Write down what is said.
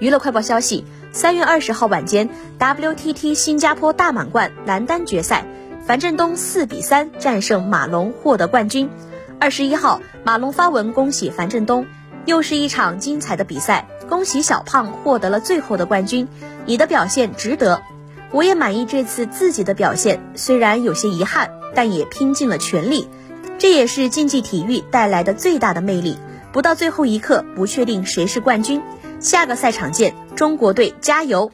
娱乐快报消息：三月二十号晚间，WTT 新加坡大满贯男单决赛，樊振东四比三战胜马龙获得冠军。二十一号，马龙发文恭喜樊振东，又是一场精彩的比赛，恭喜小胖获得了最后的冠军，你的表现值得，我也满意这次自己的表现，虽然有些遗憾，但也拼尽了全力，这也是竞技体育带来的最大的魅力，不到最后一刻不确定谁是冠军。下个赛场见，中国队加油！